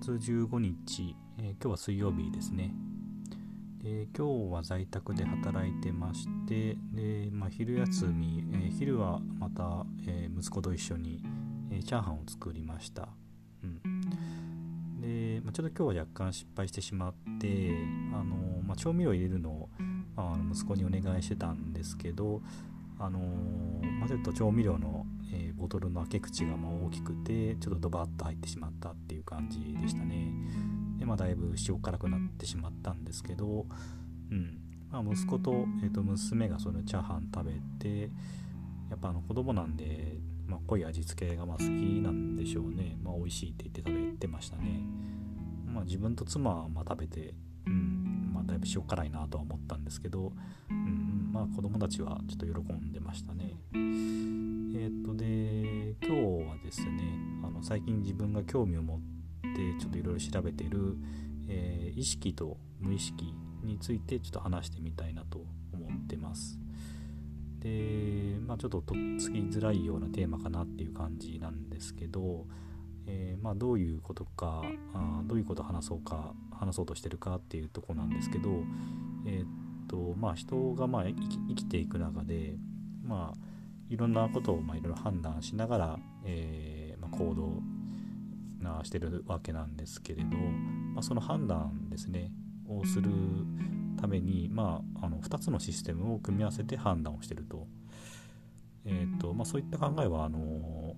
月15日、えー、今日は水曜日ですね。で今日は在宅で働いてましてで、まあ、昼休み、えー、昼はまた、えー、息子と一緒に、えー、チャーハンを作りました、うん。でまあ、ちょっと今日は若干失敗してしまってあの、まあ、調味料入れるのを、まあ、息子にお願いしてたんですけどあのまあ、ちょっと調味料の、えボトルの開け口がま大きくてちょっとドバッと入ってしまったっていう感じでしたね。でまあ、だいぶ塩辛くなってしまったんですけど、うん。まあ、息子と,、えー、と娘がそのチャーハン食べてやっぱあの子供なんで、まあ、濃い味付けがまあ好きなんでしょうね、まあ、美味しいって言って食べてましたね、まあ、自分と妻はま食べて、うん。まあ、だいぶ塩辛いなとは思ったんですけど、うん。まあ、子供たちはちょっと喜んでましたねえー、っとで今日はですねあの最近自分が興味を持ってちょっといろいろ調べてる、えー、意識と無意識についてちょっと話してみたいなと思ってます。で、まあ、ちょっととっつきづらいようなテーマかなっていう感じなんですけど、えー、まあ、どういうことかあどういうこと話そうか話そうとしてるかっていうとこなんですけど、えー、っとまあ、人がまあ生きていく中で、まあ、いろんなことをまあいろいろ判断しながら、えー、まあ、行動なしてるわけなんですけれど、まあ、その判断ですねをするために、まあ、あの2つのシステムを組み合わせて判断をしてると,、えーとまあ、そういった考えはあの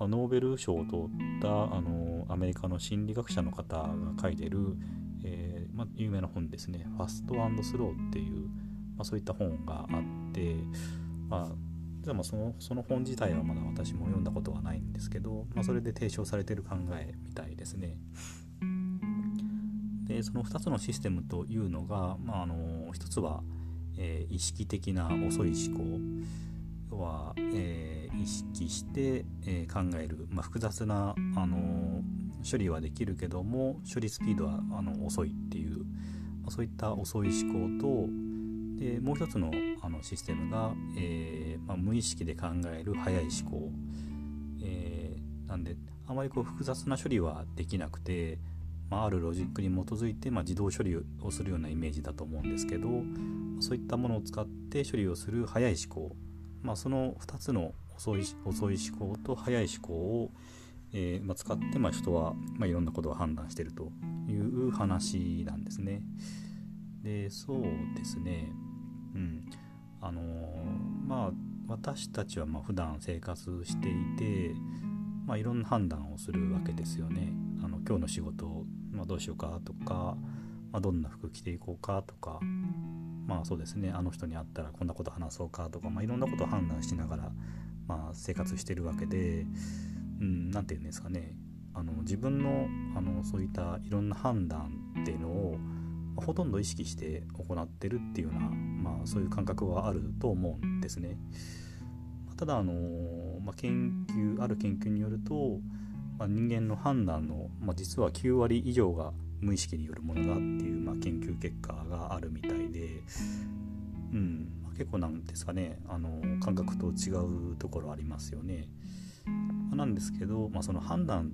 ノーベル賞を取ったあのアメリカの心理学者の方が書いてる、まあ、有名な本ですね「ファストスロー」っていう、まあ、そういった本があって、まあ、でもそのその本自体はまだ私も読んだことはないんですけど、まあ、それで提唱されてる考えみたいですね。でその2つのシステムというのが、まあ、あの1つは、えー、意識的な遅い思考要は、えー、意識して、えー、考える、まあ、複雑な、あの処理はできるけども処理スピードはあの遅いっていう、まあ、そういった遅い思考とでもう一つのあのシステムが、え、まあ、無意識で考える早い思考、え、なんであまりこう複雑な処理はできなくて、まあ、るロジックに基づいて、ま、自動処理をするようなイメージだと思うんですけどそういったものを使って処理をする早い思考、まあ、その2つの遅い遅い思考と早い思考を、えー、まあ、使って、ま、人は、ま、いろんなことを判断してるという話なんですね。でそうですねうんあのまあ私たちはまあ普段生活していて、まあ、いろんな判断をするわけですよね。あの今日の仕事、まあ、どうしようかとか、まあ、どんな服着ていこうかとかまあそうですねあの人に会ったらこんなこと話そうかとか、まあ、いろんなことを判断しながら、まあ、生活してるわけで何、うん、て言うんですかねあの自分のあのそういったいろんな判断っていうのをほとんど意識して行ってるっていうような、まあ、そういう感覚はあると思うんですね。ただあの、まあ、研究ある研究によると、まあ、人間の判断の、まあ、実は9割以上が無意識によるものだっていう、まあ、研究結果があるみ、うん、結構なんですかね。あの感覚と違うところありますよね。ま、なんですけど、まあ、その判断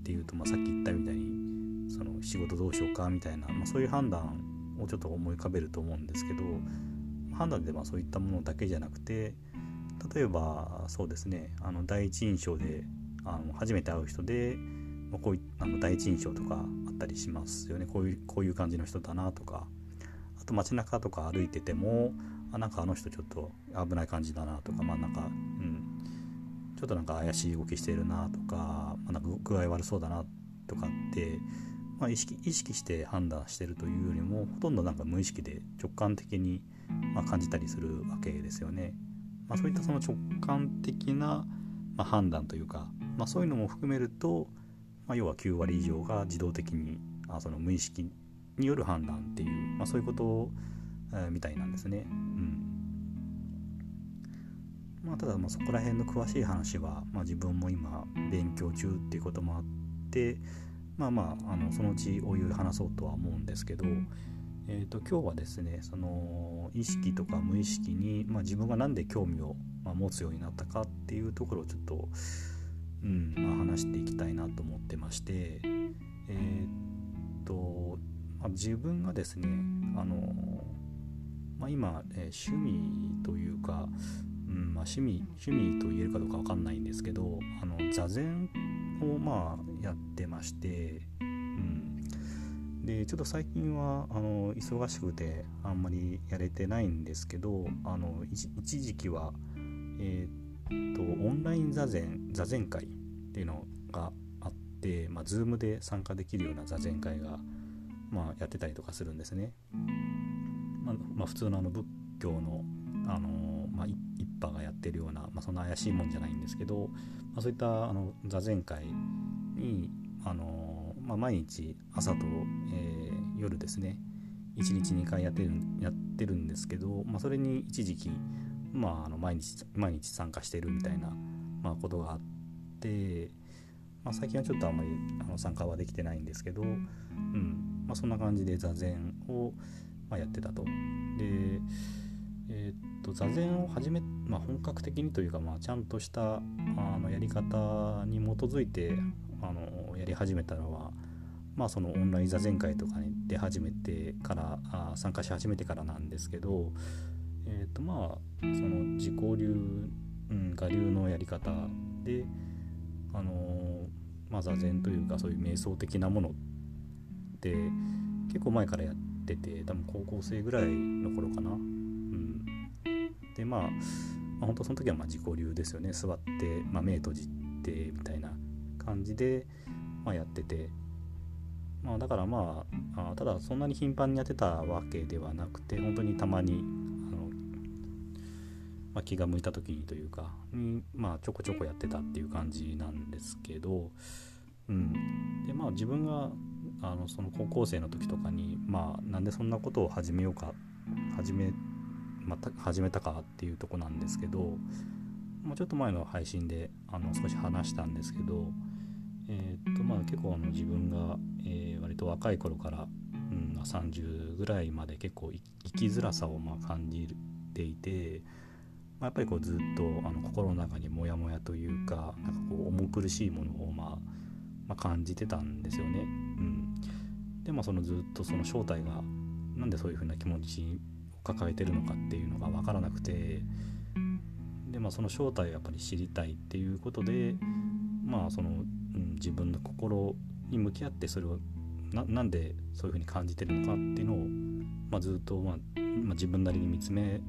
っていうと、まあ、さっき言ったみたいにその仕事どうしようかみたいな、まあ、そういう判断をちょっと思い浮かべると思うんですけど判断ではそういったものだけじゃなくて例えばそうですね。あの第一印象であの初めて会う人で、まあ、こういあの第一印象とかあったりしますよね。こういうこういう感じの人だなとか。と街中とか歩いててもあなんかあの人ちょっと危ない感じだなとかまあんかうんちょっとなんか怪しい動きしてるなとか,、まあ、なんか具合悪そうだなとかってまあ、意識意識して判断してるというよりもほとんどなんか無意識で直感的に、ま感じたりするわけですよね。まあ、そういったその直感的な、ま判断というか、まあ、そういうのも含めると、まあ、要は9割以上が自動的にあその無意識による判断っていう、まあ、そういうこと、え、みたいなんですね。うんまあ、ただまあそこら辺の詳しい話は、まあ、自分も今勉強中っていうこともあってまあまああのそのうちお湯話そうとは思うんですけど、えーと、今日はですねその意識とか無意識に、まあ、自分が何で興味を、ま、持つようになったかっていうところをちょっと、うんまあ、話していきたいなと思ってまして、えー、っと、まあ、自分がですねあの、まあ、今、えー、趣味というか、うんまあ、趣味趣味と言えるかどうか分かんないんですけどあの座禅をまあやってまして、うん、でちょっと最近はあの忙しくてあんまりやれてないんですけどあの一時期は、えー、っとオンライン座禅座禅会っていうのがあって、まあ、Zoom で参加できるような座禅会が、まあ、やってたりとかするんですね。まあ、まあ、普通のあの仏教の、あのまあ、一派がやってるような、まあ、そんな怪しいもんじゃないんですけど、まあ、そういったあの座禅会に、あのまあ、毎日朝と、えー、夜ですね1日2回やってるやってるんですけど、まあ、それに一時期、まあ、あの毎日毎日参加してるみたいな、まあ、ことがあって、まあ、最近はちょっとあんまりあの参加はできてないんですけど、うんまあ、そんな感じで座禅を、まあ、やってたと。でえー、っと座禅を始め、まあ、本格的にというか、まあ、ちゃんとしたあのやり方に基づいてあのやり始めたのは、まあ、そのオンライン座禅会とかに出始めてからあ参加し始めてからなんですけど、えー、っとまあその自己流、うん、我流のやり方で、あのまあ、座禅というかそういう瞑想的なものって結構前からやってて多分高校生ぐらいの頃かな。うん。でまあ、まあ、本当その時はまあ自己流ですよね。座って、まあ、目閉じてみたいな感じで、まあ、やってて、まあ、だからまあただそんなに頻繁にやってたわけではなくて本当にたまにあの、まあ、気が向いた時にというかに、まあ、ちょこちょこやってたっていう感じなんですけど、うん、でまあ自分があのその高校生の時とかにまあなんでそんなことを始めようか始めまた始めたかっていうとこなんですけどもうちょっと前の配信であの少し話したんですけど、えー、っとまあ、結構あの自分が、えー、割と若い頃から、うん、30ぐらいまで結構生きづらさをまあ感じていて、まあ、やっぱりこうずっとあの心の中にモヤモヤというかなんかこう重苦しいものを、まあ、まあ、感じてたんですよね。うん、でまあそのずっとその正体がなんでそういうふうな気持ちを抱えてるのかっていうのが分からなくてで、まあ、その正体をやっぱり知りたいっていうことで、まあそのうん、自分の心に向き合ってそれをなんでそういうふうに感じてるのかっていうのを、まあ、ずっと、まあまあ、自分なりに見つめ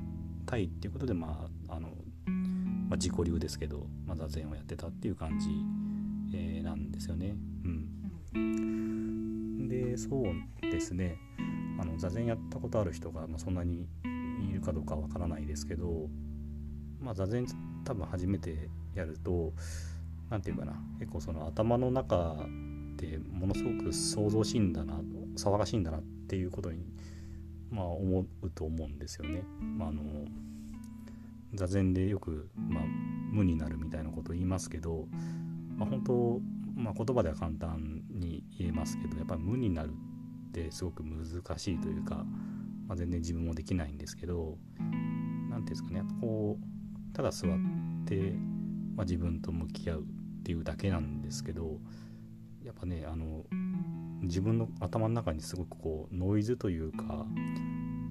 たいっていうことで、まああのまあ、自己流ですけど、まあ、座禅をやってたっていう感じ、えー、なんですよね。うん、でそうですねあの座禅やったことある人が、まあ、そんなにいるかどうかわからないですけど、まあ、座禅多分初めてやると何て言うかな結構その頭の中でものすごく想像しいんだな騒がしいんだなっていうことに、まあ、思うと思うんですよね。まあ、あの座禅でよく、まあ、無になるみたいなことを言いますけど、まあ、本当、まあ、言葉では簡単に言えますけどやっぱり無になるってすごく難しいというか、まあ、全然自分もできないんですけど何て言うんですかねこうただ座って、まあ、自分と向き合うっていうだけなんですけどやっぱねあの自分の頭の中にすごくこうノイズというか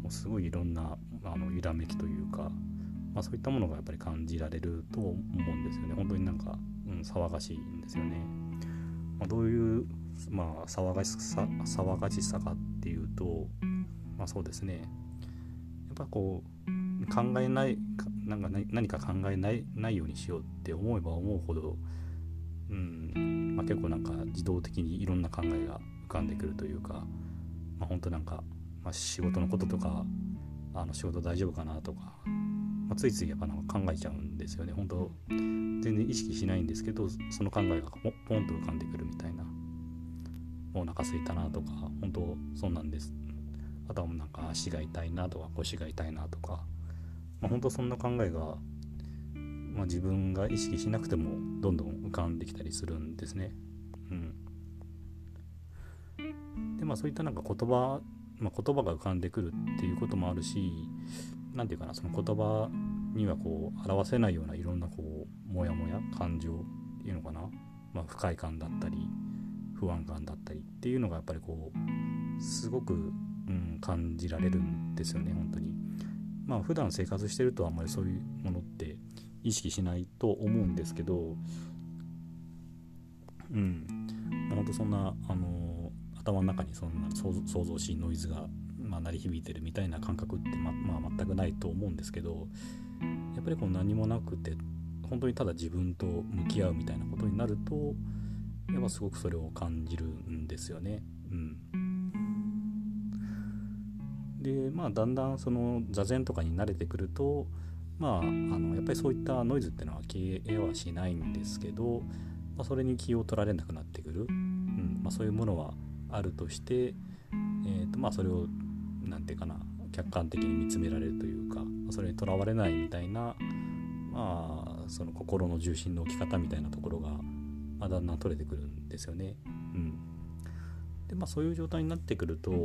もうすごいいろんなあの揺らめきというか、まあ、そういったものがやっぱり感じられると思うんですよね。本当になんか、うん、騒がしいんですよね。まあ、どういうまあ騒がしさ騒がしさかっていうとまあそうですねやっぱこう考えないなんか何か考えないないようにしようって思えば思うほど、うんまあ、結構なんか自動的にいろんな考えが浮かんでくるというか、まあ、本当なんか、まあ、仕事のこととかあの仕事大丈夫かなとか、まあ、ついついやっぱなんか考えちゃうんですよね本当全然意識しないんですけどその考えがポンと浮かんでくるみたいな。お腹すいたなとか本当そうなんです。あとはなんか足が痛いなとか腰が痛いなとか、まあ、本当そんな考えが、まあ、自分が意識しなくてもどんどん浮かんできたりするんですね。うん、でまあそういったなんか言葉、まあ、言葉が浮かんでくるっていうこともあるし何て言うかなその言葉にはこう表せないようないろんなこうモヤモヤ感情っていうのかな、まあ、不快感だったり不安感だったりっていうのがやっぱりこうすごく、うん、感じられるんですよね本当に。まあ普段生活してるとあんまりそういうものって意識しないと思うんですけどうん本当そんなあの頭の中にそんな想像しいノイズが、まあ、鳴り響いてるみたいな感覚ってま、まあ、全くないと思うんですけどやっぱりこう何もなくて本当にただ自分と向き合うみたいなことになるとやっぱすごくそれを感じるんですよね。うん、でまあだんだんその座禅とかに慣れてくるとまああのやっぱりそういったノイズっていうのは消えはしないんですけど、まあ、それに気を取られなくなってくる、うん。まあ、そういうものはあるとして、えーとまあ、それを何て言うかな客観的に見つめられるというかそれにとらわれないみたいな、まあ、その心の重心の置き方みたいなところが、まあ、だんだん取れてくるんですよね。うん、でまあそういう状態になってくるとや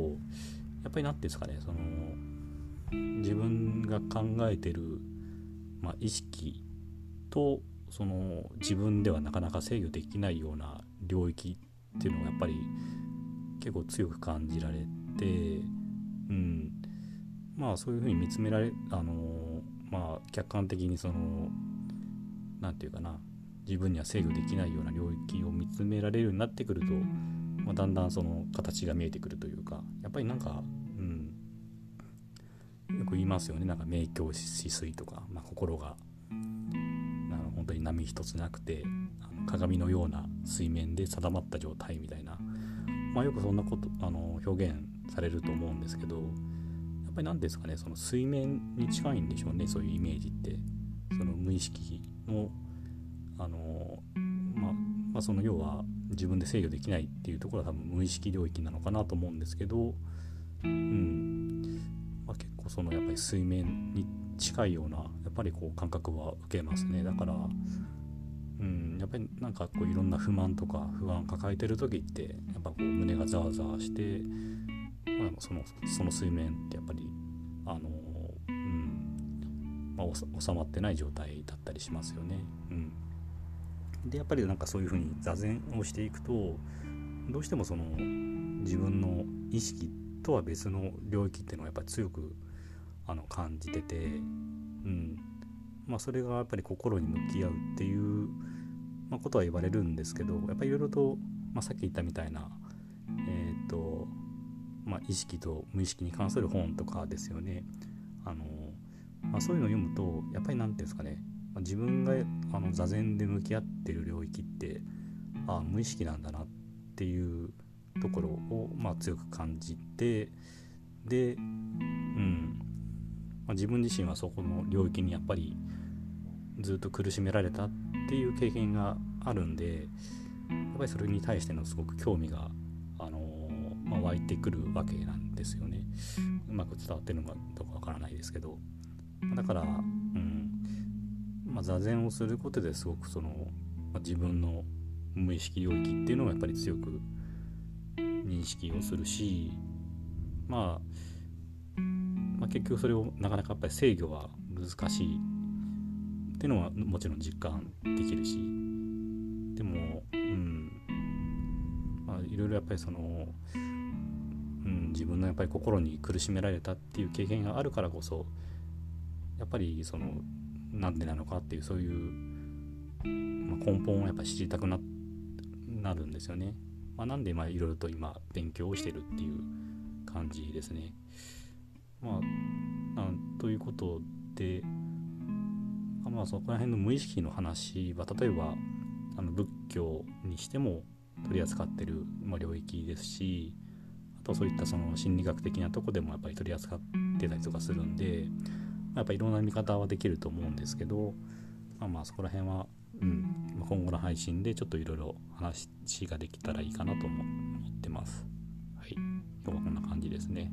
っぱり何て言うんですかねその自分が考えてる、まあ、意識とその自分ではなかなか制御できないような領域っていうのがやっぱり結構強く感じられて、うん、まあそういうふうに見つめられあのまあ客観的にその何て言うかな自分には制御できないような領域を見つめられるようになってくると、まあ、だんだんその形が見えてくるというかやっぱりなんか、うん、よく言いますよね。なんか明鏡止水とか、まあ、心があの本当に波一つなくてあの鏡のような水面で定まった状態みたいな、まあ、よくそんなことあの表現されると思うんですけどぱり何ですかねその水面に近いんでしょうねそういうイメージって。その無意識のあの、まあ、まあ、その要は自分で制御できないっていうところは多分無意識領域なのかなと思うんですけど、うん。まあ、結構そのやっぱり水面に近いようなやっぱりこう感覚は受けますね。だから、うん、やっぱりなんかこういろんな不満とか不安抱えてる時ってやっぱこう胸がざわざわして、まあ、そのその水面ってやっぱりあのうん。まあ、収まってない状態だったりしますよね。うん、でやっぱりなんかそういうふうに座禅をしていくとどうしてもその自分の意識とは別の領域っていうのはやっぱり強くあの感じてて、うん。まあ、それがやっぱり心に向き合うっていう、まあ、ことは言われるんですけどやっぱりいろいろと、まあ、さっき言ったみたいな、まあ、意識と無意識に関する本とかですよね。あのまあ、そういうのを読むとやっぱり何て言うんですかね、まあ、自分があの座禅で向き合ってる領域ってああ無意識なんだなっていうところを、まあ、強く感じてで、うんまあ、自分自身はそこの領域にやっぱりずっと苦しめられたっていう経験があるんでやっぱりそれに対してのすごく興味が、ー、まあ、湧いてくるわけなんですよね。うまく伝わってるのかどうかわからないですけど。だから、うんまあ、座禅をすることですごくその、まあ、自分の無意識領域っていうのをやっぱり強く認識をするし、まあ、まあ結局それをなかなかやっぱり制御は難しいっていうのはもちろん実感できるしでもうんまあいろいろやっぱりその、自分のやっぱり心に苦しめられたっていう経験があるからこそやっぱりそのなんでなのかっていうそういう、まあ、根本をやっぱ知りたくななるんですよね。まあ、なんでいろいろと今勉強をしてるっていう感じですね。まあ、なんということで、まあ、そこら辺の無意識の話は例えばあの仏教にしても取り扱ってる、領域ですしとそういったその心理学的なとこでもやっぱり取り扱ってたりとかするんでやっぱいろんな見方はできると思うんですけど、まあ、まあそこら辺は、うん、今後の配信でちょっといろいろ話ができたらいいかなと思ってます。はい、今日はこんな感じですね。